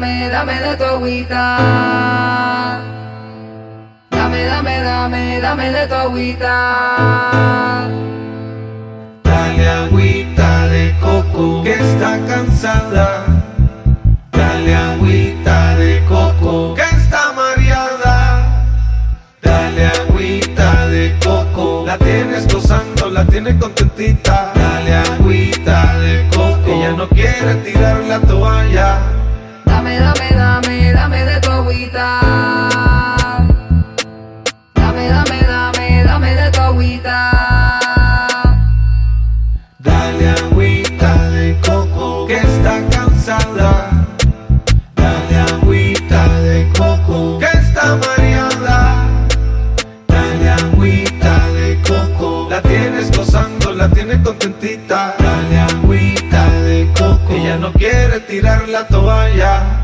dame, dame de tu agüita. Dame, dame, dame, dame de tu agüita. Dale agüita de coco que está cansada. Dale agüita de coco que está mareada. Dale agüita de coco, la tienes gozando, la tienes contentita. Dale agüita de coco, ella no quiere tirar la toalla. Dame, dame, dame, dame de tu agüita. Dame, dame, dame, dame de tu agüita. Dale agüita de coco que está cansada. Dale agüita de coco que está mareada. Dale agüita de coco, la tienes gozando, la tienes contentita. Ella no quiere tirar la toalla.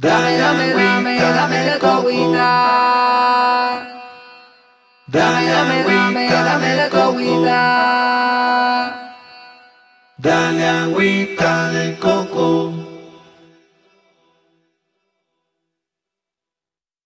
Dame, dame, dame, dame de tu agüita. Dame, dame, dame, dame de tu agüita. Dale agüita de coco.